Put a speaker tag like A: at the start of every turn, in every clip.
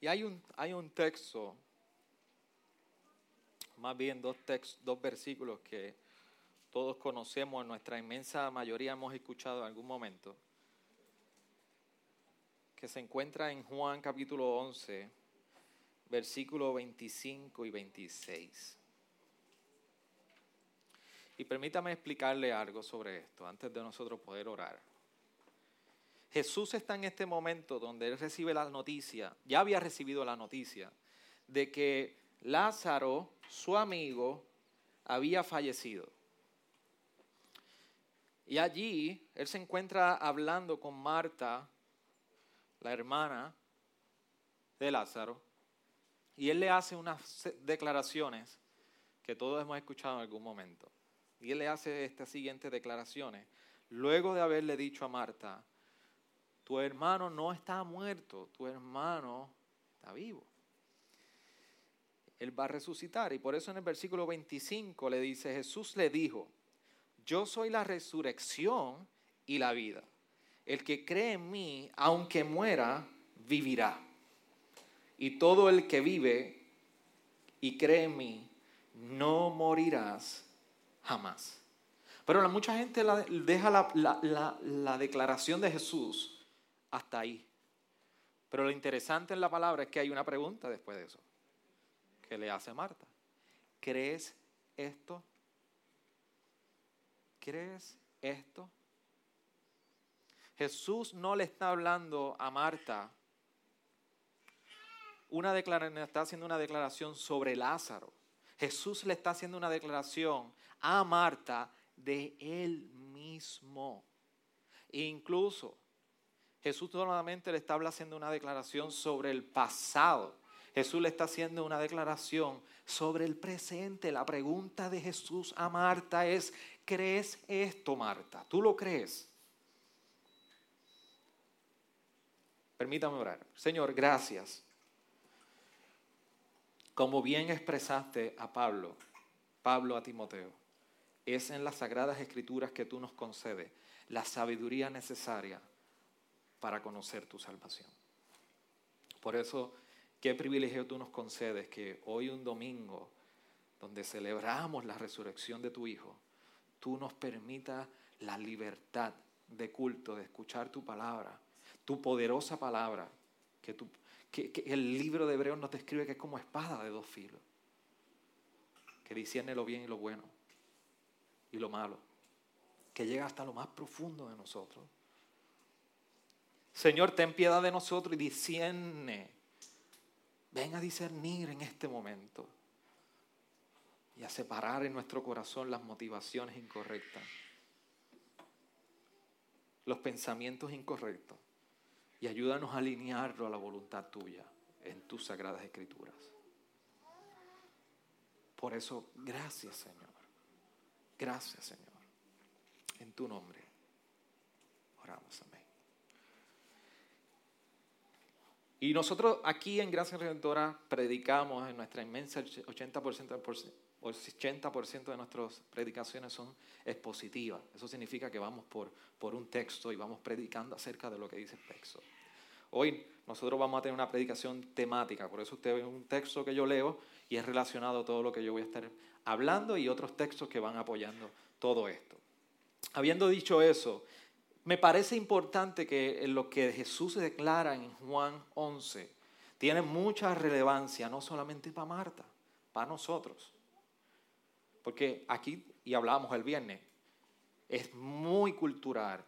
A: Y hay un, hay un texto, más bien dos, textos, dos versículos que todos conocemos, en nuestra inmensa mayoría hemos escuchado en algún momento, que se encuentra en Juan capítulo 11, versículos 25 y 26. Y permítame explicarle algo sobre esto antes de nosotros poder orar. Jesús está en este momento donde él recibe la noticia, ya había recibido la noticia, de que Lázaro, su amigo, había fallecido. Y allí él se encuentra hablando con Marta, la hermana de Lázaro, y él le hace unas declaraciones que todos hemos escuchado en algún momento. Y él le hace estas siguientes declaraciones. Luego de haberle dicho a Marta, tu hermano no está muerto, tu hermano está vivo. Él va a resucitar. Y por eso en el versículo 25 le dice, Jesús le dijo, yo soy la resurrección y la vida. El que cree en mí, aunque muera, vivirá y todo el que vive y cree en mí, no morirás jamás. Pero mucha gente deja la, declaración de Jesús hasta ahí. Pero lo interesante en la palabra es que hay una pregunta después de eso, que le hace Marta. ¿Crees esto? ¿Crees esto? Jesús no le está hablando a Marta una declaración, está haciendo una declaración sobre Lázaro. Jesús le está haciendo una declaración a Marta de él mismo. E incluso Jesús nuevamente le está haciendo una declaración sobre el pasado. Jesús le está haciendo una declaración sobre el presente. La pregunta de Jesús a Marta es, ¿crees esto, Marta? ¿Tú lo crees? Permítame orar. Señor, gracias como bien expresaste a Pablo, Pablo a Timoteo, es en las sagradas escrituras que tú nos concedes la sabiduría necesaria para conocer tu salvación. Por eso, qué privilegio tú nos concedes que hoy un domingo, donde celebramos la resurrección de tu Hijo, tú nos permitas la libertad de culto, de escuchar tu palabra, tu poderosa palabra, que el libro de Hebreos nos describe que es como espada de dos filos, que discierne lo bien y lo bueno y lo malo, que llega hasta lo más profundo de nosotros. Señor, ten piedad de nosotros y discierne. Ven a discernir en este momento y a separar en nuestro corazón las motivaciones incorrectas, los pensamientos incorrectos y ayúdanos a alinearlo a la voluntad tuya en tus sagradas escrituras. Por eso, gracias Señor. Gracias Señor. En tu nombre. Oramos, Y nosotros aquí en Gracia Redentora predicamos en nuestra inmensa 80%, 80% de nuestras predicaciones son expositivas. Eso significa que vamos por, por un texto y vamos predicando acerca de lo que dice el texto. Hoy nosotros vamos a tener una predicación temática, por eso usted ve un texto que yo leo y es relacionado a todo lo que yo voy a estar hablando y otros textos que van apoyando todo esto. Habiendo dicho eso, me parece importante que lo que Jesús declara en Juan 11 tiene mucha relevancia, no solamente para Marta, para nosotros. Porque aquí, y hablábamos el viernes, es muy cultural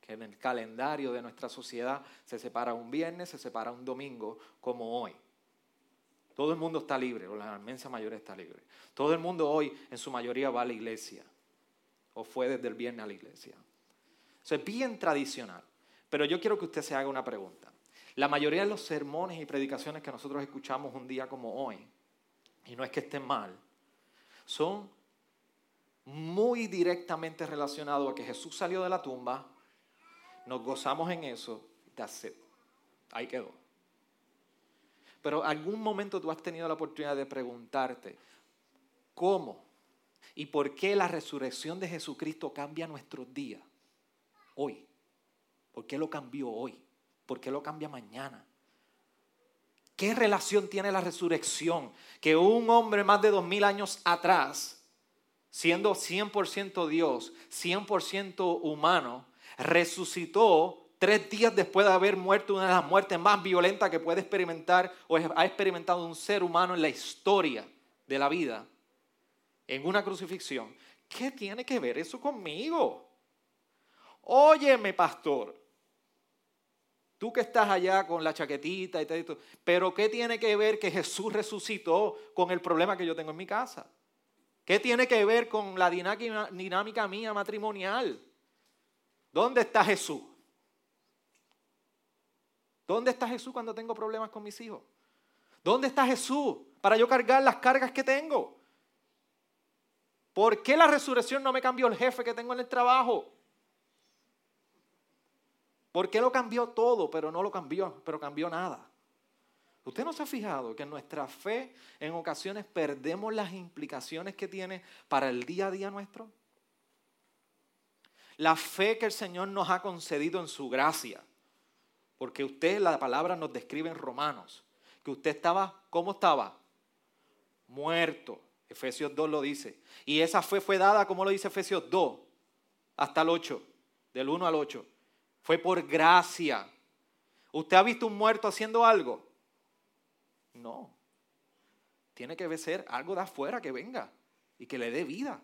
A: que en el calendario de nuestra sociedad se separa un viernes, se separa un domingo, como hoy. Todo el mundo está libre, o la inmensa mayoría está libre. Todo el mundo hoy, en su mayoría, va a la iglesia, o fue desde el viernes a la iglesia. Eso es bien tradicional. Pero yo quiero que usted se haga una pregunta. La mayoría de los sermones y predicaciones que nosotros escuchamos un día como hoy, y no es que estén mal, son muy directamente relacionados a que Jesús salió de la tumba, nos gozamos en eso, that's it. Ahí quedó. Pero algún momento tú has tenido la oportunidad de preguntarte, ¿cómo y por qué la resurrección de Jesucristo cambia nuestros días hoy? ¿Por qué lo cambió hoy? ¿Por qué lo cambia mañana? ¿Qué relación tiene la resurrección? Que un hombre más de dos mil años atrás, siendo 100% Dios, 100% humano, resucitó tres días después de haber muerto una de las muertes más violentas que puede experimentar o ha experimentado un ser humano en la historia de la vida, en una crucifixión. ¿Qué tiene que ver eso conmigo? Óyeme, pastor. Tú que estás allá con la chaquetita y todo, pero ¿qué tiene que ver que Jesús resucitó con el problema que yo tengo en mi casa? ¿Qué tiene que ver con la dinámica mía matrimonial? ¿Dónde está Jesús? ¿Dónde está Jesús cuando tengo problemas con mis hijos? ¿Dónde está Jesús para yo cargar las cargas que tengo? ¿Por qué la resurrección no me cambió el jefe que tengo en el trabajo? ¿Por qué lo cambió todo, pero no lo cambió, pero cambió nada? ¿Usted no se ha fijado que en nuestra fe en ocasiones perdemos las implicaciones que tiene para el día a día nuestro? La fe que el Señor nos ha concedido en su gracia porque usted, la palabra nos describe en Romanos, que usted estaba, ¿cómo estaba? Muerto. Efesios 2 lo dice. Y esa fe fue dada, como lo dice Efesios 2, hasta el 8, del 1 al 8. Fue por gracia. ¿Usted ha visto un muerto haciendo algo? No. Tiene que ser algo de afuera que venga y que le dé vida.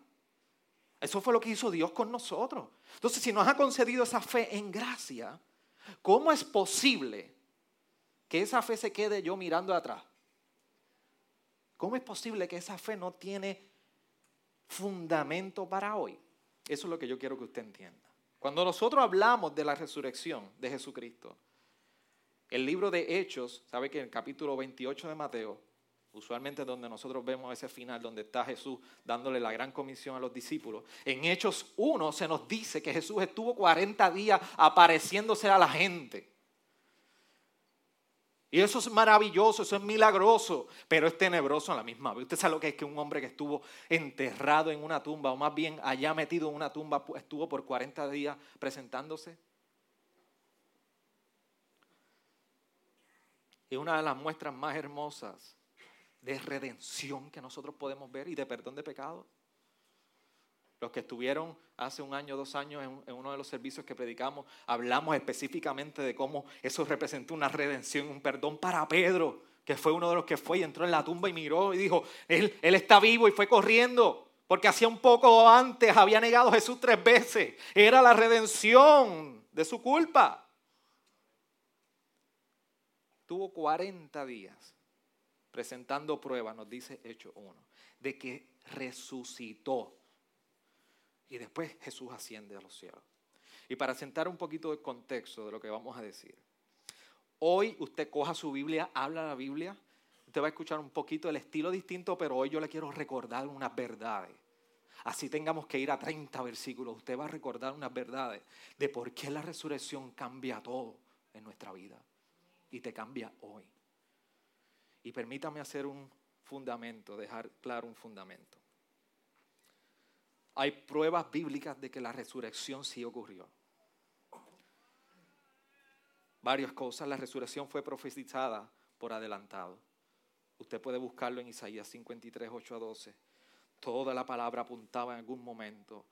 A: Eso fue lo que hizo Dios con nosotros. Entonces, si nos ha concedido esa fe en gracia, ¿Cómo es posible que esa fe se quede yo mirando atrás? ¿Cómo es posible que esa fe no tiene fundamento para hoy? Eso es lo que yo quiero que usted entienda. Cuando nosotros hablamos de la resurrección de Jesucristo, el libro de Hechos, sabe que en el capítulo 28 de Mateo, usualmente donde nosotros vemos ese final donde está Jesús dándole la gran comisión a los discípulos. En Hechos 1 se nos dice que Jesús estuvo 40 días apareciéndose a la gente. Y eso es maravilloso, eso es milagroso, pero es tenebroso a la misma vez. Usted sabe lo que es que un hombre que estuvo enterrado en una tumba, o más bien allá metido en una tumba, estuvo por 40 días presentándose. Y una de las muestras más hermosas de redención que nosotros podemos ver y de perdón de pecados. Los que estuvieron hace un año, dos años en, uno de los servicios que predicamos, hablamos específicamente de cómo eso representó una redención, un perdón para Pedro, que fue uno de los que fue y entró en la tumba y miró y dijo, él, él está vivo y fue corriendo, porque hacía un poco antes había negado a Jesús tres veces. Era la redención de su culpa. Tuvo 40 días presentando pruebas, nos dice Hecho 1, de que resucitó. Y después Jesús asciende a los cielos. Y para sentar un poquito de contexto de lo que vamos a decir. Hoy usted coja su Biblia, habla la Biblia, usted va a escuchar un poquito el estilo distinto, pero hoy yo le quiero recordar unas verdades. Así tengamos que ir a 30 versículos, usted va a recordar unas verdades de por qué la resurrección cambia todo en nuestra vida. Y te cambia hoy. Y permítame hacer un fundamento, dejar claro un fundamento. Hay pruebas bíblicas de que la resurrección sí ocurrió. Varias cosas. La resurrección fue profetizada por adelantado. Usted puede buscarlo en Isaías 53, 8 a 12. Toda la palabra apuntaba en algún momento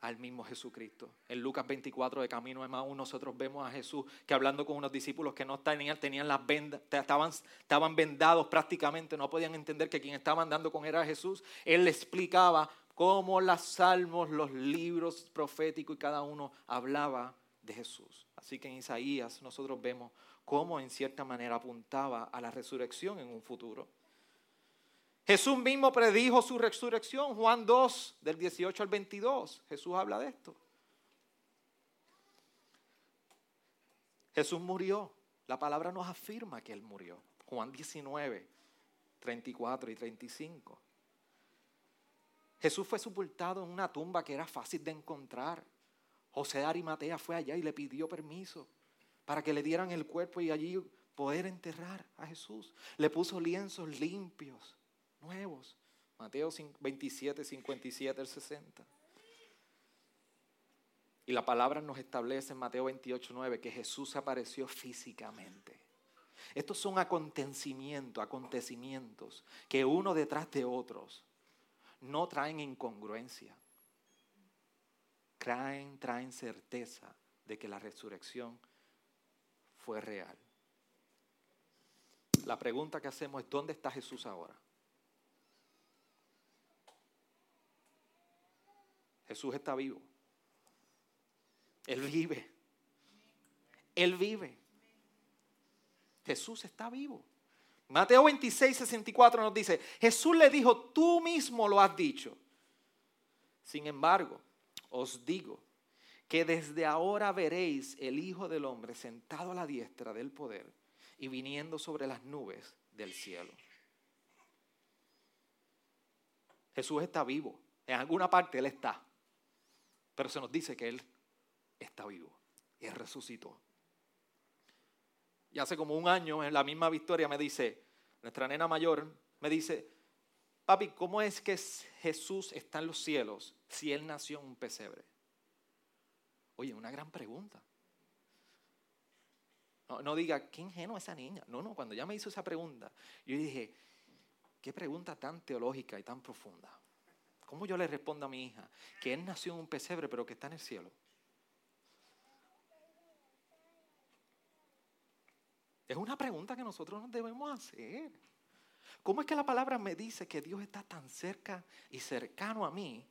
A: al mismo Jesucristo. En Lucas 24 de Camino de Maús nosotros vemos a Jesús que hablando con unos discípulos que no tenían, tenían las vendas, estaban vendados prácticamente, no podían entender que quien estaba andando con él era Jesús. Él le explicaba cómo los salmos, los libros proféticos y cada uno hablaba de Jesús. Así que en Isaías nosotros vemos cómo en cierta manera apuntaba a la resurrección en un futuro. Jesús mismo predijo su resurrección, Juan 2, del 18 al 22. Jesús habla de esto. Jesús murió. La palabra nos afirma que Él murió. Juan 19, 34 y 35. Jesús fue sepultado en una tumba que era fácil de encontrar. José de Arimatea fue allá y le pidió permiso para que le dieran el cuerpo y allí poder enterrar a Jesús. Le puso lienzos limpios nuevos. Mateo 27, 57 el 60. Y la palabra nos establece en Mateo 28, 9 que Jesús apareció físicamente. Estos son acontecimientos, acontecimientos que uno detrás de otros no traen incongruencia. Traen, traen certeza de que la resurrección fue real. La pregunta que hacemos es, ¿dónde está Jesús ahora? Jesús está vivo. Él vive. Él vive. Jesús está vivo. Mateo 26, 64 nos dice, Jesús le dijo, tú mismo lo has dicho. Sin embargo, os digo que desde ahora veréis el Hijo del Hombre sentado a la diestra del poder y viniendo sobre las nubes del cielo. Jesús está vivo. En alguna parte Él está. Pero se nos dice que Él está vivo. Y Él resucitó. Y hace como un año, en la misma victoria, me dice, nuestra nena mayor, me dice, papi, ¿cómo es que Jesús está en los cielos si Él nació en un pesebre? Oye, una gran pregunta. No, diga, qué ingenua esa niña. No, no, cuando ya me hizo esa pregunta, yo dije, qué pregunta tan teológica y tan profunda. ¿Cómo yo le respondo a mi hija que él nació en un pesebre pero que está en el cielo? Es una pregunta que nosotros nos debemos hacer. ¿Cómo es que la palabra me dice que Dios está tan cerca y cercano a mí,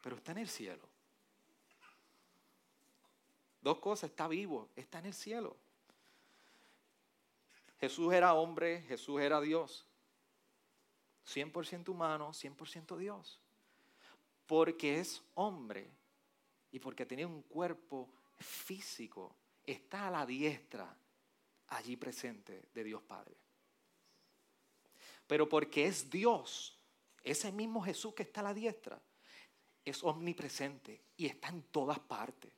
A: pero está en el cielo? Dos cosas, está vivo, está en el cielo. Jesús era hombre, Jesús era Dios. 100% humano, 100% Dios. Porque es hombre y porque tiene un cuerpo físico, está a la diestra allí presente de Dios Padre. Pero porque es Dios, ese mismo Jesús que está a la diestra, es omnipresente y está en todas partes.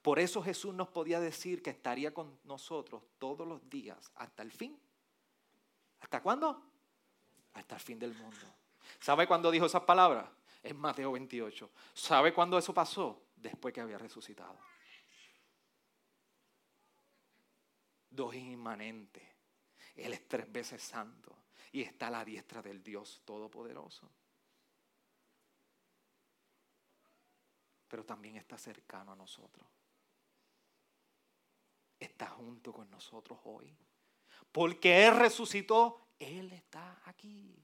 A: Por eso Jesús nos podía decir que estaría con nosotros todos los días hasta el fin. ¿Hasta cuándo? Hasta el fin del mundo. ¿Sabe cuándo dijo esas palabras? En Mateo 28. ¿Sabe cuándo eso pasó? Después que había resucitado. Dos inmanente. Él es tres veces santo y está a la diestra del Dios Todopoderoso. Pero también está cercano a nosotros. Está junto con nosotros hoy. Porque Él resucitó, Él está aquí.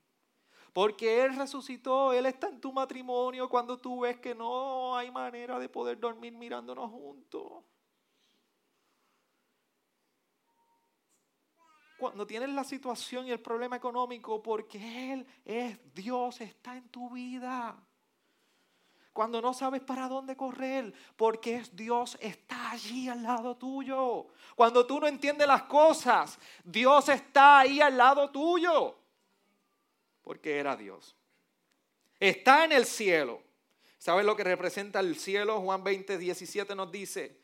A: Porque Él resucitó, Él está en tu matrimonio cuando tú ves que no hay manera de poder dormir mirándonos juntos. Cuando tienes la situación y el problema económico, porque Él es Dios, está en tu vida. Cuando no sabes para dónde correr, porque es Dios, está allí al lado tuyo. Cuando tú no entiendes las cosas, Dios está ahí al lado tuyo. Porque era Dios. Está en el cielo. ¿Sabes lo que representa el cielo? Juan 20, 17 nos dice,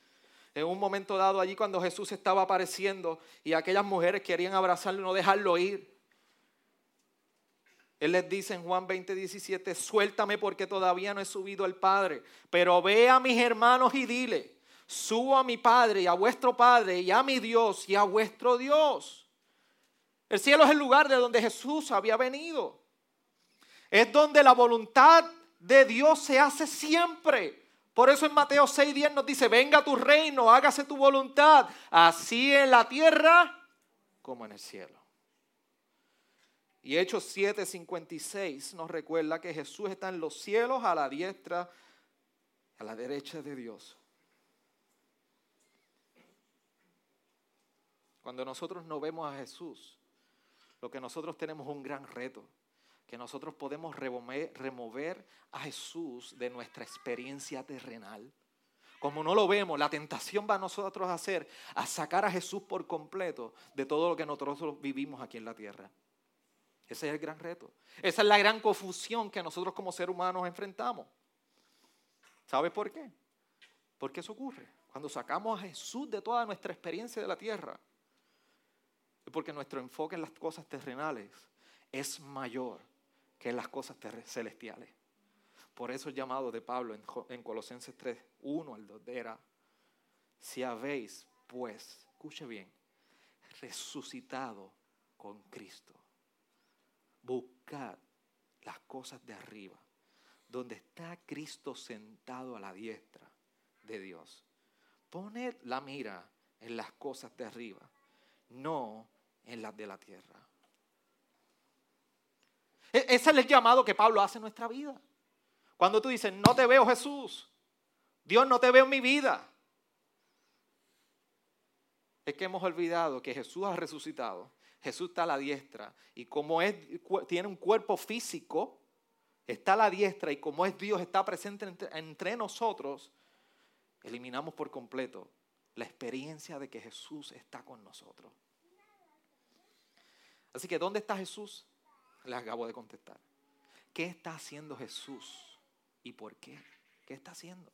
A: en un momento dado allí cuando Jesús estaba apareciendo y aquellas mujeres querían abrazarlo y no dejarlo ir. Él les dice en Juan 20, 17, suéltame porque todavía no he subido al Padre, pero ve a mis hermanos y dile, subo a mi Padre y a vuestro Padre y a mi Dios y a vuestro Dios. El cielo es el lugar de donde Jesús había venido. Es donde la voluntad de Dios se hace siempre. Por eso en Mateo 6:10 nos dice, venga tu reino, hágase tu voluntad, así en la tierra como en el cielo. Y Hechos 7:56 nos recuerda que Jesús está en los cielos a la diestra, a la derecha de Dios. Cuando nosotros no vemos a Jesús, lo que nosotros tenemos es un gran reto que nosotros podemos remover, a Jesús de nuestra experiencia terrenal. Como no lo vemos, la tentación va a nosotros a hacer, a sacar a Jesús por completo de todo lo que nosotros vivimos aquí en la tierra. Ese es el gran reto. Esa es la gran confusión que nosotros como seres humanos enfrentamos. ¿Sabes por qué? Porque eso ocurre. Cuando sacamos a Jesús de toda nuestra experiencia de la tierra, es porque nuestro enfoque en las cosas terrenales es mayor que las cosas celestiales. Por eso el llamado de Pablo en, Colosenses 3, 1 al 2 era, si habéis, pues, escuche bien, resucitado con Cristo. Buscad las cosas de arriba, donde está Cristo sentado a la diestra de Dios. Poned la mira en las cosas de arriba, no en las de la tierra. E-, ese es el llamado que Pablo hace en nuestra vida. Cuando tú dices, no te veo Jesús, Dios no te veo en mi vida. Es que hemos olvidado que Jesús ha resucitado, Jesús está a la diestra y como es, tiene un cuerpo físico, está a la diestra y como es Dios, está presente entre, entre nosotros, eliminamos por completo la experiencia de que Jesús está con nosotros. Así que, ¿dónde está Jesús? Le acabo de contestar. ¿Qué está haciendo Jesús? ¿Y por qué? ¿Qué está haciendo?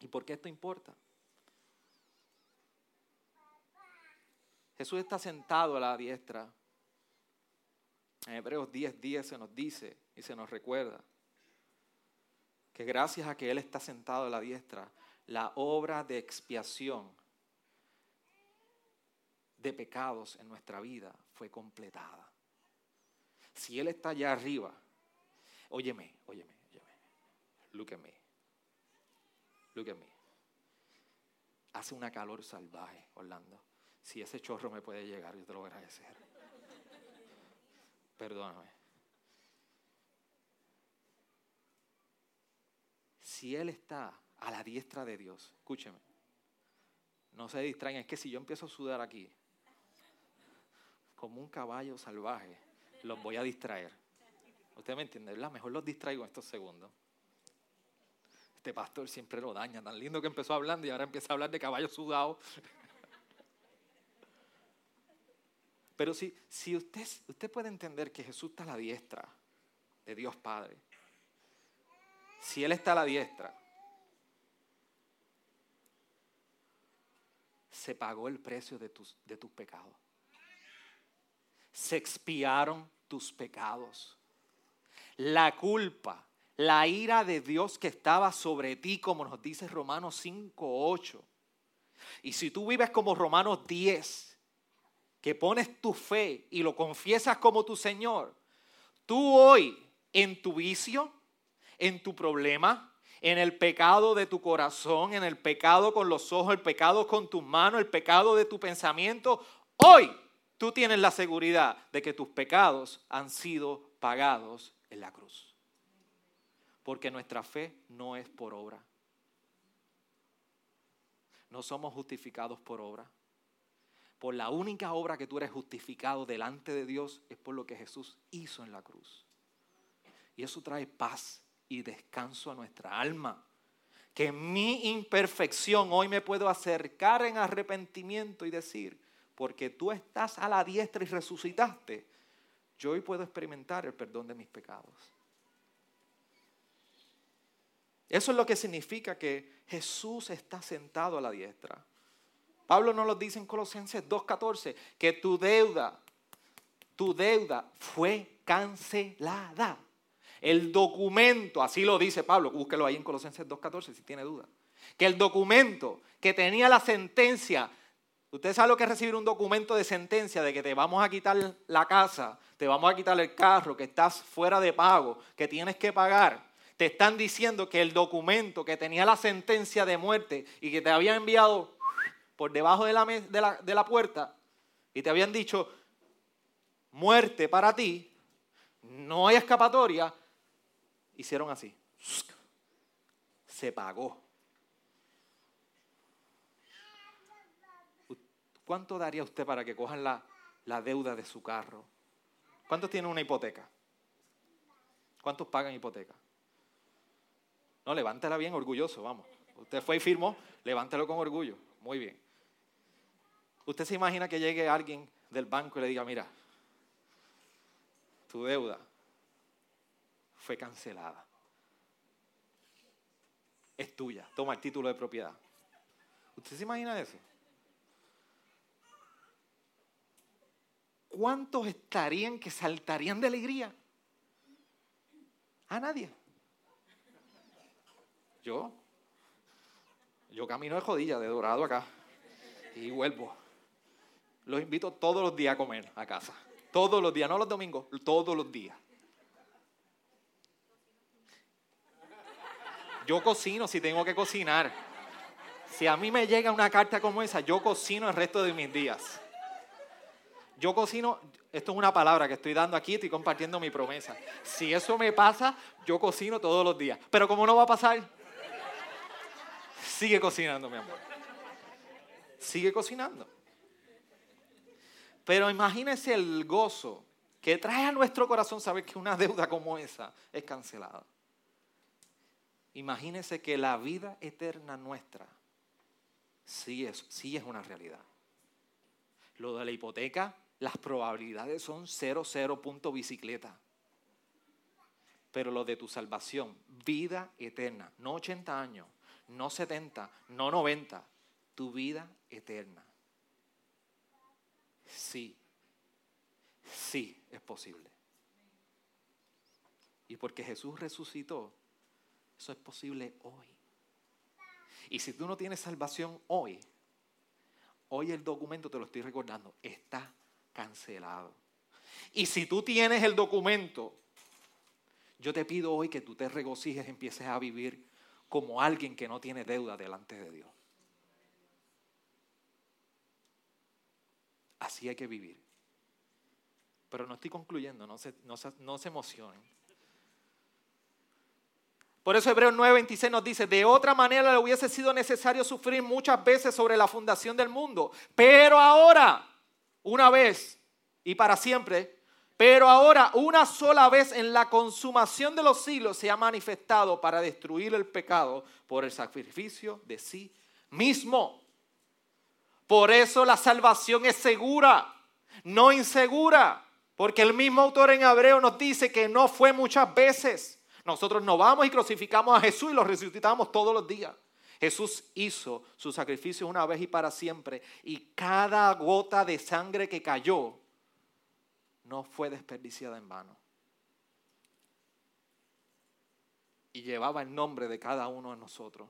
A: ¿Y por qué esto importa? Jesús está sentado a la diestra. En Hebreos 10, 10 se nos dice y se nos recuerda que gracias a que Él está sentado a la diestra, la obra de expiación de pecados en nuestra vida fue completada. Si Él está allá arriba, óyeme, óyeme, óyeme, look at me, look at me. Hace una calor salvaje, Orlando. Si ese chorro me puede llegar, yo te lo voy a agradecer. Perdóname. Si Él está a la diestra de Dios, escúcheme, no se distraigan, es que si yo empiezo a sudar aquí, como un caballo salvaje, los voy a distraer. Usted me entiende, ¿verdad? Mejor los distraigo en estos segundos. Este pastor siempre lo daña, tan lindo que empezó hablando y ahora empieza a hablar de caballo sudado. Pero si, si usted, usted puede entender que Jesús está a la diestra de Dios Padre, si Él está a la diestra, se pagó el precio de tus, de tus pecados se expiaron tus pecados. La culpa, la ira de Dios que estaba sobre ti, como nos dice Romanos 5, 8. Y si tú vives como Romanos 10, que pones tu fe y lo confiesas como tu Señor, tú hoy en tu vicio, en tu problema, en el pecado de tu corazón, en el pecado con los ojos, el pecado con tus manos, el pecado de tu pensamiento, hoy tú tienes la seguridad de que tus pecados han sido pagados en la cruz. Porque nuestra fe no es por obra. No somos justificados por obra. Por la única obra que tú eres justificado delante de Dios es por lo que Jesús hizo en la cruz. Y eso trae paz y descanso a nuestra alma. Que en mi imperfección hoy me puedo acercar en arrepentimiento y decir, porque tú estás a la diestra y resucitaste, yo hoy puedo experimentar el perdón de mis pecados. Eso es lo que significa que Jesús está sentado a la diestra. Pablo nos lo dice en Colosenses 2.14, que tu deuda, tu deuda fue cancelada. El documento, así lo dice Pablo, búsquelo ahí en Colosenses 2.14 si tiene duda, que el documento que tenía la sentencia Usted sabe lo que es recibir un documento de sentencia de que te vamos a quitar la casa, te vamos a quitar el carro, que estás fuera de pago, que tienes que pagar. Te están diciendo que el documento que tenía la sentencia de muerte y que te había enviado por debajo de la, de la, de la puerta y te habían dicho muerte para ti, no hay escapatoria, hicieron así. Se pagó. ¿Cuánto daría usted para que cojan la, deuda de su carro? ¿Cuántos tienen una hipoteca? ¿Cuántos pagan hipoteca? No, levántela bien orgulloso, vamos. Usted fue y firmó, levántelo con orgullo. Muy bien. Usted se imagina que llegue alguien del banco y le diga, mira, tu deuda fue cancelada. Es tuya, toma el título de propiedad. ¿Usted se imagina eso? ¿Cuántos estarían que saltarían de alegría? A nadie. Yo, yo camino de jodilla, de dorado acá, y vuelvo. Los invito todos los días a comer a casa. Todos los días, no los domingos, todos los días. Yo cocino si tengo que cocinar. Si a mí me llega una carta como esa, yo cocino el resto de mis días. Yo cocino, esto es una palabra que estoy dando aquí, estoy compartiendo mi promesa. Si eso me pasa, yo cocino todos los días. Pero como no va a pasar, sigue cocinando, mi amor. Sigue cocinando. Pero imagínese el gozo que trae a nuestro corazón saber que una deuda como esa es cancelada. Imagínese que la vida eterna nuestra sí es, sí es una realidad. Lo de la hipoteca, las probabilidades son 0, 0 punto bicicleta. Pero lo de tu salvación, vida eterna, no 80 años, no 70, no 90, tu vida eterna sí, sí es posible. Y porque Jesús resucitó, eso es posible hoy. Y si tú no tienes salvación hoy, hoy el documento, te lo estoy recordando, está cancelado. Y si tú tienes el documento, yo te pido hoy que tú te regocijes, empieces a vivir como alguien que no tiene deuda delante de Dios. Así hay que vivir. Pero no estoy concluyendo, no se, no emocionen. Por eso Hebreos 9:26 nos dice, de otra manera le hubiese sido necesario sufrir muchas veces sobre la fundación del mundo, pero ahora, una vez y para siempre, pero ahora una sola vez en la consumación de los siglos se ha manifestado para destruir el pecado por el sacrificio de sí mismo. Por eso la salvación es segura, no insegura, porque el mismo autor en Hebreo nos dice que no fue muchas veces. Nosotros no vamos y crucificamos a Jesús y lo resucitamos todos los días. Jesús hizo su sacrificio una vez y para siempre y cada gota de sangre que cayó no fue desperdiciada en vano. Y llevaba el nombre de cada uno de nosotros.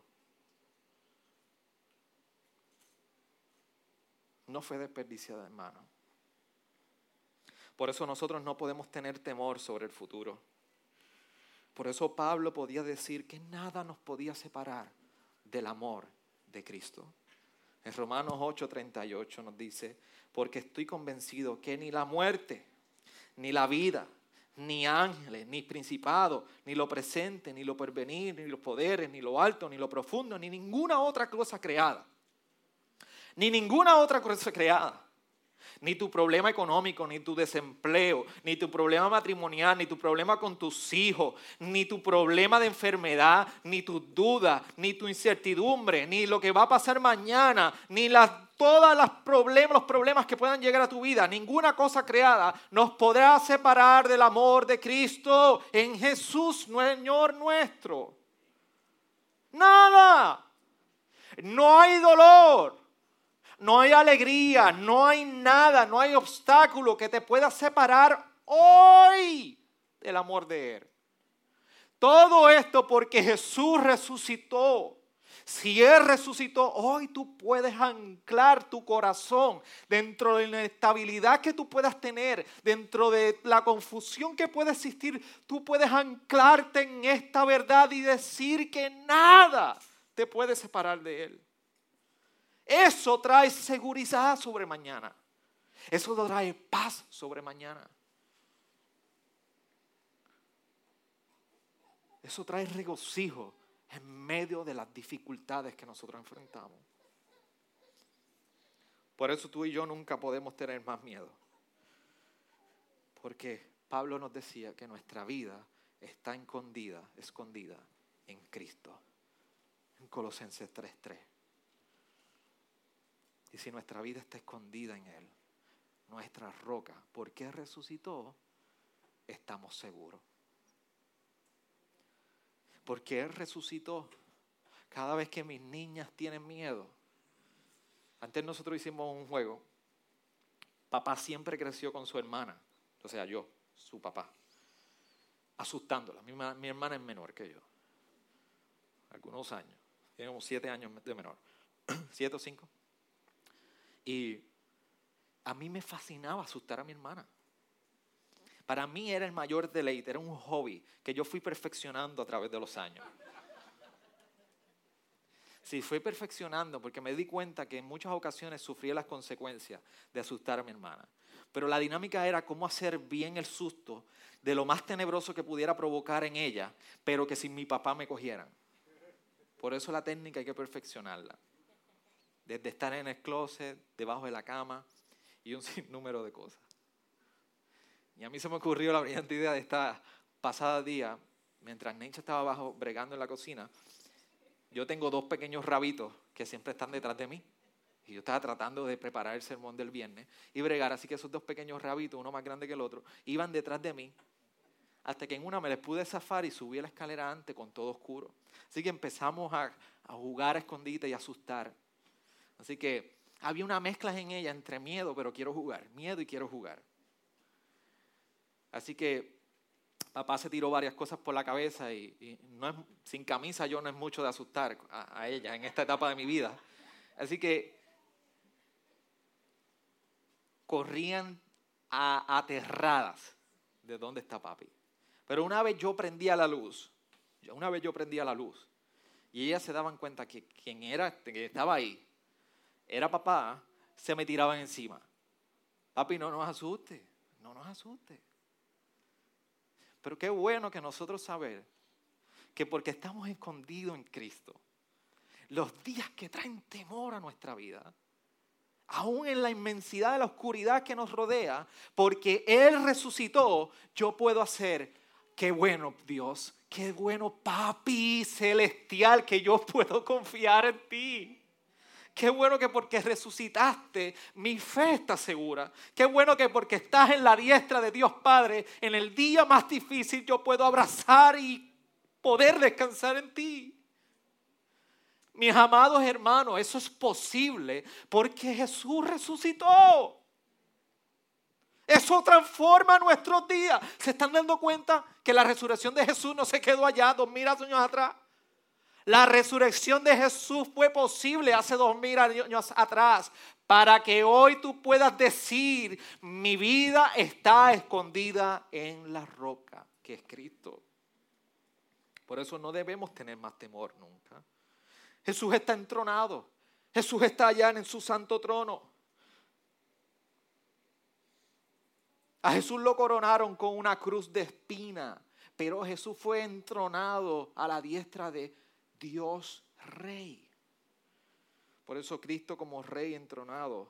A: no fue desperdiciada en mano. Por eso nosotros no podemos tener temor sobre el futuro. Por eso Pablo podía decir que nada nos podía separar del amor de Cristo. En Romanos 8:38 nos dice, porque estoy convencido que ni la muerte, ni la vida, ni ángeles, ni principados, ni lo presente, ni lo porvenir, ni los poderes, ni lo alto, ni lo profundo, ni ninguna otra cosa creada ni ninguna otra cosa creada. Ni tu problema económico, ni tu desempleo, ni tu problema matrimonial, ni tu problema con tus hijos, ni tu problema de enfermedad, ni tus dudas, ni tu incertidumbre, ni lo que va a pasar mañana, ni las, todos los problemas, los problemas que puedan llegar a tu vida, ninguna cosa creada nos podrá separar del amor de Cristo en Jesús, Señor nuestro. Nada. No hay dolor no hay alegría, no hay nada, no hay obstáculo que te pueda separar hoy del amor de Él. Todo esto porque Jesús resucitó. Si Él resucitó, hoy tú puedes anclar tu corazón dentro de la inestabilidad que tú puedas tener, dentro de la confusión que puede existir. Tú puedes anclarte en esta verdad y decir que nada te puede separar de Él. Eso trae seguridad sobre mañana. Eso trae paz sobre mañana. Eso trae regocijo en medio de las dificultades que nosotros enfrentamos. Por eso tú y yo nunca podemos tener más miedo. Porque Pablo nos decía que nuestra vida está escondida, escondida en Cristo. En Colosenses 3:3. Y si nuestra vida está escondida en Él, nuestra roca, porque resucitó, estamos seguros. Porque Él resucitó. Cada vez que mis niñas tienen miedo. Antes nosotros hicimos un juego. Papá siempre creció con su hermana. O sea, yo, su papá. Asustándola. Mi, hermana es menor que yo. Algunos años. Tiene siete años de menor. ¿Siete o cinco? Y a mí me fascinaba asustar a mi hermana. Para mí era el mayor deleite, era un hobby que yo fui perfeccionando a través de los años. Sí, fui perfeccionando porque me di cuenta que en muchas ocasiones sufría las consecuencias de asustar a mi hermana. Pero la dinámica era cómo hacer bien el susto de lo más tenebroso que pudiera provocar en ella, pero que sin mi papá me cogieran. Por eso la técnica hay que perfeccionarla. Desde estar en el closet, debajo de la cama y un sinnúmero de cosas. Y a mí se me ocurrió la brillante idea de esta pasada día, mientras Necha estaba abajo bregando en la cocina, yo tengo dos pequeños rabitos que siempre están detrás de mí. Y yo estaba tratando de preparar el sermón del viernes y bregar, así que esos dos pequeños rabitos, uno más grande que el otro, iban detrás de mí hasta que en una me les pude zafar y subí la escalera antes con todo oscuro. Así que empezamos a, jugar a escondite y asustar. Así que había una mezcla en ella entre miedo, pero quiero jugar, miedo y quiero jugar. Así que papá se tiró varias cosas por la cabeza y, no es, sin camisa yo no es mucho de asustar a, a ella en esta etapa de mi vida. Así que corrían a, aterradas de dónde está papi. Pero una vez yo prendía la luz, una vez yo prendía la luz y ellas se daban cuenta que quien era, que estaba ahí, era papá, se me tiraban encima. Papi, no nos asuste, no nos asuste. Pero qué bueno que nosotros saber que porque estamos escondidos en Cristo, los días que traen temor a nuestra vida, aún en la inmensidad de la oscuridad que nos rodea, porque Él resucitó, yo puedo hacer, qué bueno Dios, qué bueno papi celestial, que yo puedo confiar en ti. Qué bueno que porque resucitaste, mi fe está segura. Qué bueno que porque estás en la diestra de Dios Padre, en el día más difícil yo puedo abrazar y poder descansar en ti. Mis amados hermanos, eso es posible porque Jesús resucitó. Eso transforma nuestros días. ¿Se están dando cuenta que la resurrección de Jesús no se quedó allá dos mil años atrás? La resurrección de Jesús fue posible hace dos mil años atrás para que hoy tú puedas decir, mi vida está escondida en la roca que es Cristo. Por eso no debemos tener más temor nunca. Jesús está entronado. Jesús está allá en su santo trono. A Jesús lo coronaron con una cruz de espina, pero Jesús fue entronado a la diestra de Dios Rey. Por eso Cristo como Rey entronado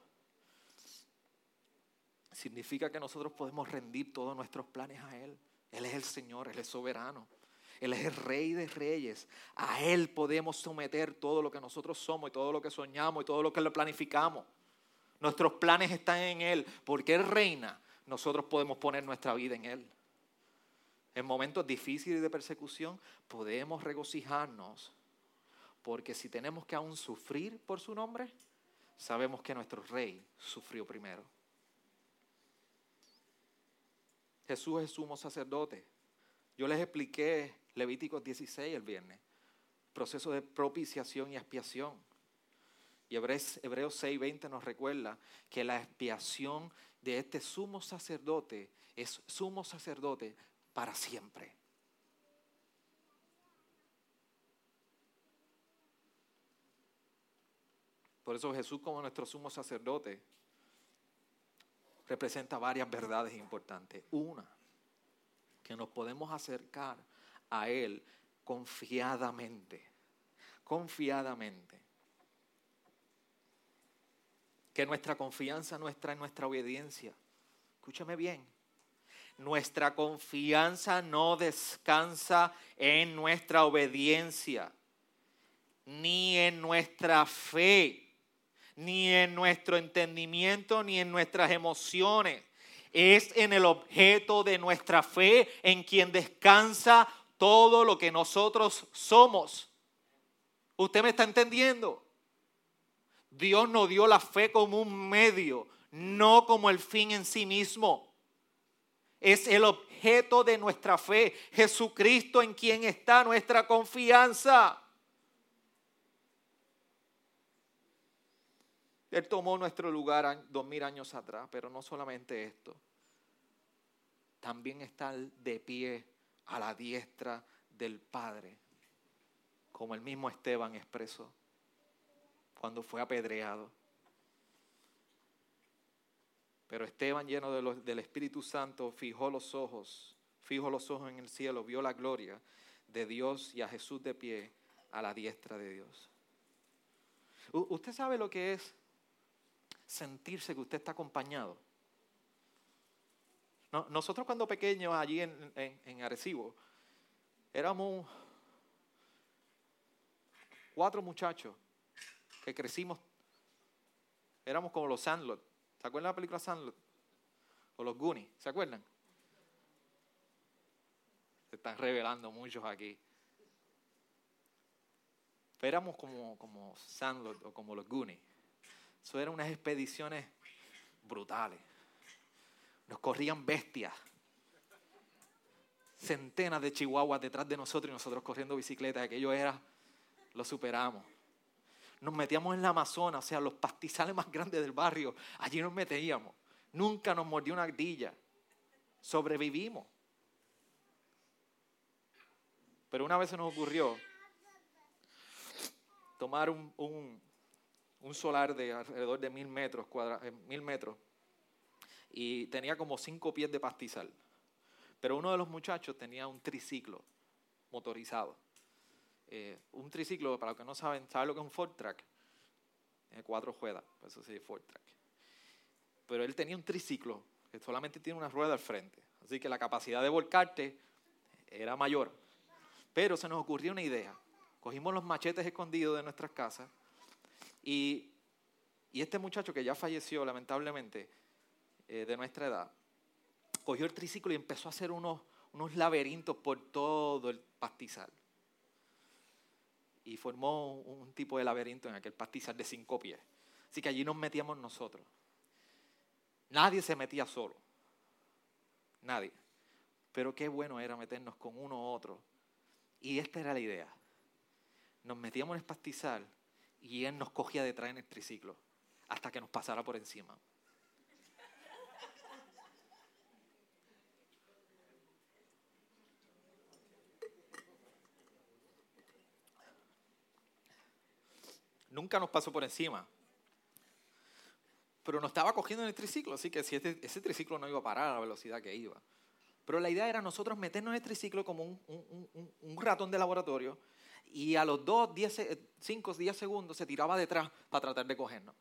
A: significa que nosotros podemos rendir todos nuestros planes a Él. Él es el Señor, Él es soberano. Él es el rey de reyes. A Él podemos someter todo lo que nosotros somos y todo lo que soñamos y todo lo que le planificamos. Nuestros planes están en Él. Porque Él reina, nosotros podemos poner nuestra vida en Él. En momentos difíciles de persecución podemos regocijarnos. Porque si tenemos que aún sufrir por su nombre, sabemos que nuestro rey sufrió primero. Jesús es sumo sacerdote. Yo les expliqué Levíticos 16 el viernes. Proceso de propiciación y expiación. Y Hebreos, Hebreos 6:20 nos recuerda que la expiación de este sumo sacerdote es sumo sacerdote para siempre. Por eso Jesús como nuestro sumo sacerdote representa varias verdades importantes. Una, que nos podemos acercar a Él confiadamente, confiadamente. Que nuestra confianza nuestra en nuestra obediencia. Escúchame bien. Nuestra confianza no descansa en nuestra obediencia, ni en nuestra fe, ni en nuestro entendimiento, ni en nuestras emociones. Es en el objeto de nuestra fe en quien descansa todo lo que nosotros somos. ¿Usted me está entendiendo? Dios nos dio la fe como un medio, no como el fin en sí mismo. Es el objeto de nuestra fe, Jesucristo en quien está nuestra confianza. Él tomó nuestro lugar dos mil años atrás, pero no solamente esto. También está de pie a la diestra del Padre, como el mismo Esteban expresó cuando fue apedreado. Pero Esteban, lleno del Espíritu Santo, fijó los ojos, fijó los ojos en el cielo, vio la gloria de Dios y a Jesús de pie a la diestra de Dios. ¿Usted sabe lo que es sentirse que usted está acompañado? nosotros cuando pequeños allí en, en, Arecibo, éramos cuatro muchachos que crecimos, éramos como los Sandlot. ¿Se acuerdan de la película Sandlot? O los Goonies, ¿se acuerdan? Se están revelando muchos aquí. éramos como, como Sandlot o como los Goonies. Eso eran unas expediciones brutales. Nos corrían bestias. Centenas de chihuahuas detrás de nosotros y nosotros corriendo bicicleta. Aquello era, lo superamos. Nos metíamos en la Amazonas, o sea, los pastizales más grandes del barrio. Allí nos metíamos. Nunca nos mordió una ardilla. Sobrevivimos. Pero una vez se nos ocurrió tomar un, un, solar de alrededor de mil metros, eh, mil metros y tenía como cinco pies de pastizal. Pero uno de los muchachos tenía un triciclo motorizado. Eh, un triciclo, para los que no saben, ¿saben lo que es un Ford Track? Tiene cuatro ruedas, por eso dice Ford Track. Pero él tenía un triciclo que solamente tiene una rueda al frente. Así que la capacidad de volcarte era mayor. Pero se nos ocurrió una idea. Cogimos los machetes escondidos de nuestras casas y, este muchacho que ya falleció lamentablemente eh, de nuestra edad cogió el triciclo y empezó a hacer unos, unos laberintos por todo el pastizal y formó un tipo de laberinto en aquel pastizal de cinco pies. Así que allí nos metíamos nosotros. Nadie se metía solo. Nadie. Pero qué bueno era meternos con uno u otro. Y esta era la idea. Nos metíamos en el pastizal y él nos cogía detrás en el triciclo hasta que nos pasara por encima. nunca nos pasó por encima. Pero nos estaba cogiendo en el triciclo, así que si ese triciclo no iba a parar a la velocidad que iba. Pero la idea era nosotros meternos en el triciclo como un, ratón de laboratorio y a los 2, 5, 10 segundos se tiraba detrás para tratar de cogernos.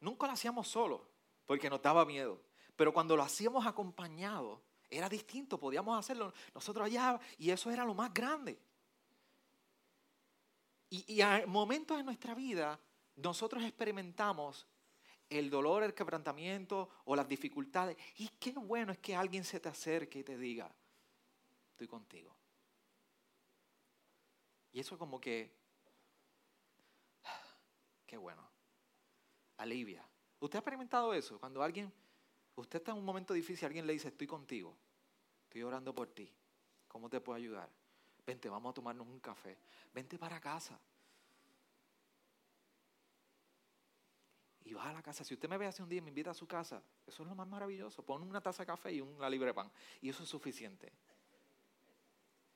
A: Nunca lo hacíamos solo, porque nos daba miedo. Pero cuando lo hacíamos acompañado, era distinto, podíamos hacerlo nosotros allá y eso era lo más grande. Y, y a momentos en nuestra vida nosotros experimentamos el dolor, el quebrantamiento o las dificultades. Y qué bueno es que alguien se te acerque y te diga, estoy contigo. Y eso como que, qué bueno, alivia. ¿Usted ha experimentado eso? Cuando alguien, usted está en un momento difícil, alguien le dice, estoy contigo, estoy orando por ti, ¿cómo te puedo ayudar? Vente, vamos a tomarnos un café. Vente para casa. Y vas a la casa. Si usted me ve hace un día y me invita a su casa, eso es lo más maravilloso. Pon una taza de café y una libre pan. Y eso es suficiente.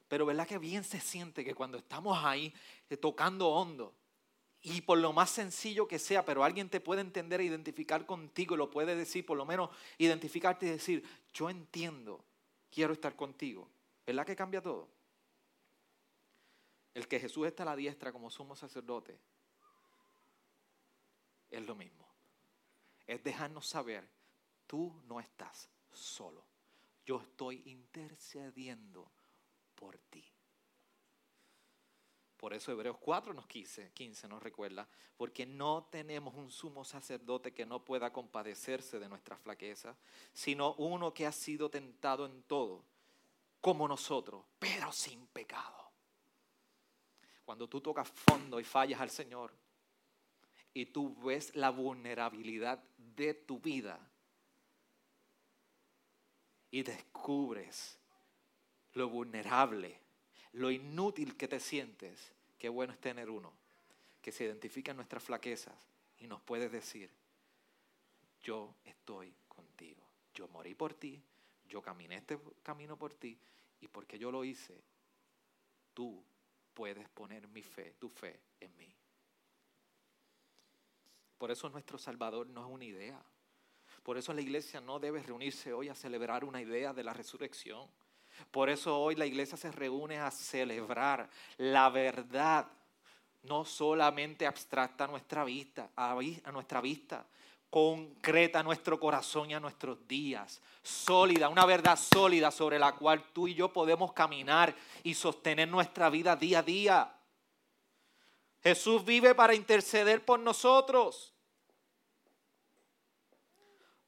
A: Pero ¿verdad que bien se siente que cuando estamos ahí eh, tocando hondo, y por lo más sencillo que sea, pero alguien te puede entender e identificar contigo lo puede decir, por lo menos identificarte y decir, yo entiendo, quiero estar contigo. ¿Verdad que cambia todo? el que Jesús está a la diestra como sumo sacerdote, es lo mismo. Es dejarnos saber, tú no estás solo. Yo estoy intercediendo por ti. Por eso Hebreos 4 nos 15, 15 nos recuerda, porque no tenemos un sumo sacerdote que no pueda compadecerse de nuestra flaqueza, sino uno que ha sido tentado en todo, como nosotros, pero sin pecado. Cuando tú tocas fondo y fallas al Señor y tú ves la vulnerabilidad de tu vida y descubres lo vulnerable, lo inútil que te sientes, qué bueno es tener uno que se identifica en nuestras flaquezas y nos puede decir, yo estoy contigo. Yo morí por ti, yo caminé este camino por ti y porque yo lo hice, tú puedes poner mi fe, tu fe en mí. Por eso nuestro Salvador no es una idea. Por eso la iglesia no debe reunirse hoy a celebrar una idea de la resurrección. Por eso hoy la iglesia se reúne a celebrar la verdad, no solamente abstracta a nuestra vista, a, nuestra vista, concreta a nuestro corazón y a nuestros días, sólida, una verdad sólida sobre la cual tú y yo podemos caminar y sostener nuestra vida día a día. Jesús vive para interceder por nosotros.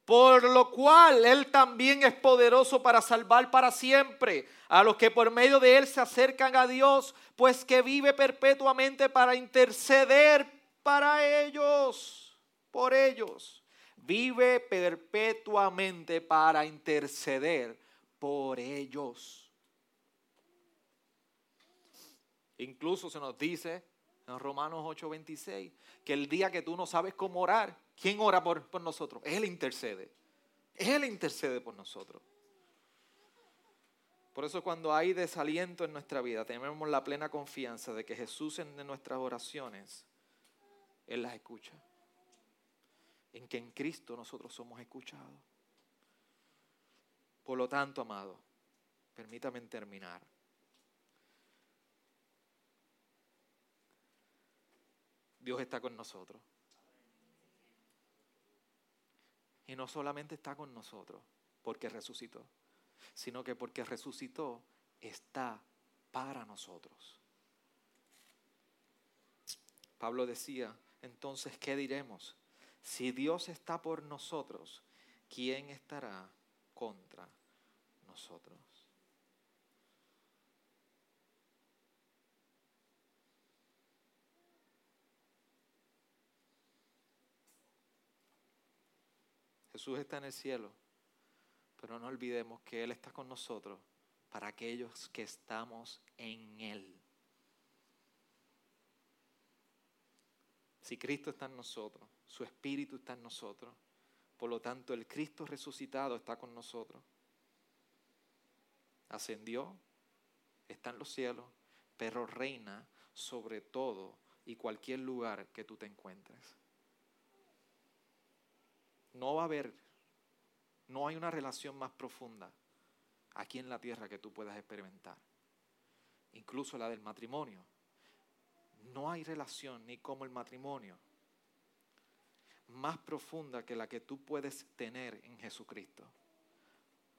A: Por lo cual Él también es poderoso para salvar para siempre a los que por medio de Él se acercan a Dios, pues que vive perpetuamente para interceder para ellos, por ellos. Vive perpetuamente para interceder por ellos. Incluso se nos dice en Romanos 8:26 que el día que tú no sabes cómo orar, ¿quién ora por, por nosotros? Él intercede. Él intercede por nosotros. Por eso cuando hay desaliento en nuestra vida, tenemos la plena confianza de que Jesús en nuestras oraciones, Él las escucha. En que en Cristo nosotros somos escuchados. Por lo tanto, amado, permítame terminar. Dios está con nosotros. Y no solamente está con nosotros porque resucitó, sino que porque resucitó está para nosotros. Pablo decía, entonces, ¿qué diremos? Si Dios está por nosotros, ¿quién estará contra nosotros? Jesús está en el cielo, pero no olvidemos que Él está con nosotros para aquellos que estamos en Él. Si Cristo está en nosotros, su Espíritu está en nosotros, por lo tanto el Cristo resucitado está con nosotros. Ascendió, está en los cielos, pero reina sobre todo y cualquier lugar que tú te encuentres. No va a haber, no hay una relación más profunda aquí en la tierra que tú puedas experimentar. Incluso la del matrimonio. No hay relación ni como el matrimonio más profunda que la que tú puedes tener en Jesucristo.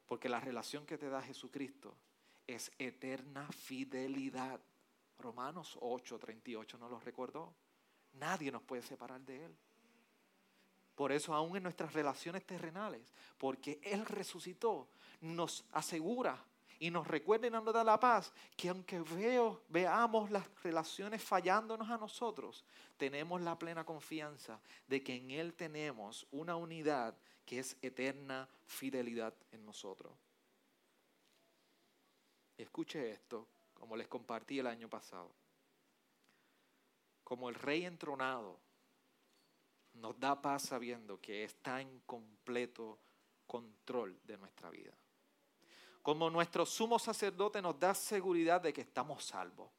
A: Porque la relación que te da Jesucristo es eterna fidelidad. Romanos 8, 38 nos lo recordó. Nadie nos puede separar de Él. Por eso aún en nuestras relaciones terrenales, porque Él resucitó, nos asegura y nos recuerda y nos da la paz que aunque veamos las relaciones fallándonos a nosotros, tenemos la plena confianza de que en Él tenemos una unidad que es eterna fidelidad en nosotros. Escuche esto, como les compartí el año pasado. Como el rey entronado nos da paz sabiendo que está en completo control de nuestra vida. Como nuestro sumo sacerdote nos da seguridad de que estamos salvos.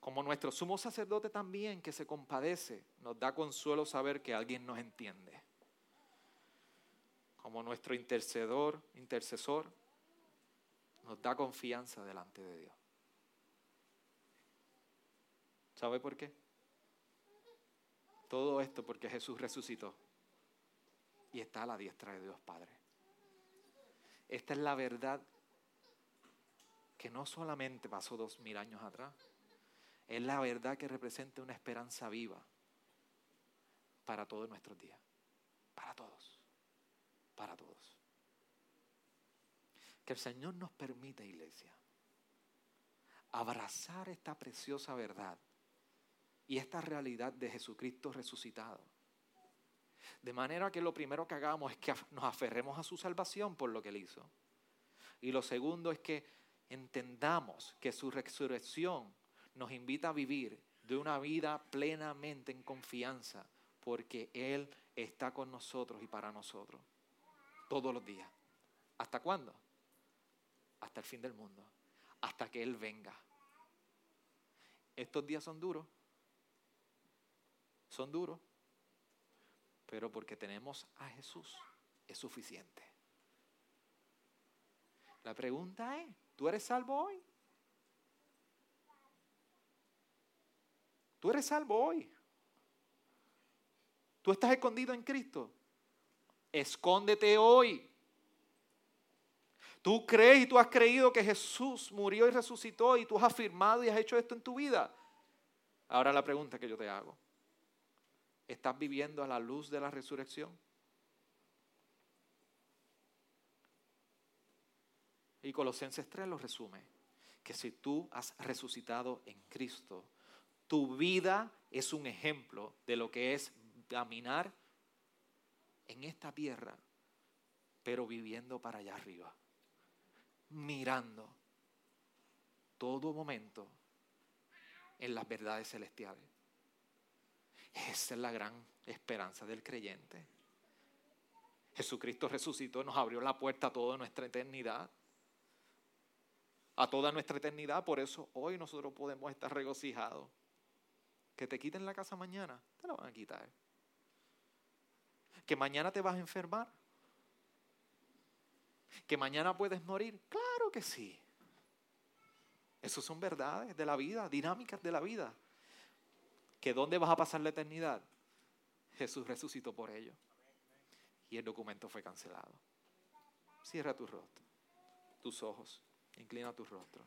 A: Como nuestro sumo sacerdote también que se compadece, nos da consuelo saber que alguien nos entiende. Como nuestro intercedor, intercesor, nos da confianza delante de Dios. ¿Sabe por qué? Todo esto porque Jesús resucitó y está a la diestra de Dios Padre. Esta es la verdad que no solamente pasó dos mil años atrás, es la verdad que representa una esperanza viva para todos nuestros días, para todos, para todos. Que el Señor nos permita, iglesia, abrazar esta preciosa verdad y esta realidad de Jesucristo resucitado. De manera que lo primero que hagamos es que nos aferremos a su salvación por lo que él hizo. Y lo segundo es que entendamos que su resurrección nos invita a vivir de una vida plenamente en confianza, porque Él está con nosotros y para nosotros todos los días. ¿Hasta cuándo? Hasta el fin del mundo, hasta que Él venga. Estos días son duros, son duros, pero porque tenemos a Jesús es suficiente. La pregunta es, ¿tú eres salvo hoy? Tú eres salvo hoy. Tú estás escondido en Cristo. Escóndete hoy. Tú crees y tú has creído que Jesús murió y resucitó y tú has afirmado y has hecho esto en tu vida. Ahora la pregunta que yo te hago. ¿Estás viviendo a la luz de la resurrección? Y Colosenses 3 lo resume, que si tú has resucitado en Cristo, tu vida es un ejemplo de lo que es caminar en esta tierra, pero viviendo para allá arriba, mirando todo momento en las verdades celestiales. Esa es la gran esperanza del creyente. Jesucristo resucitó, nos abrió la puerta a toda nuestra eternidad. A toda nuestra eternidad, por eso hoy nosotros podemos estar regocijados. Que te quiten la casa mañana, te la van a quitar que mañana te vas a enfermar, que mañana puedes morir. Claro que sí. Esas son verdades de la vida, dinámicas de la vida. ¿Que dónde vas a pasar la eternidad? Jesús resucitó por ello. Y el documento fue cancelado. Cierra tu rostro, tus ojos, inclina tu rostro.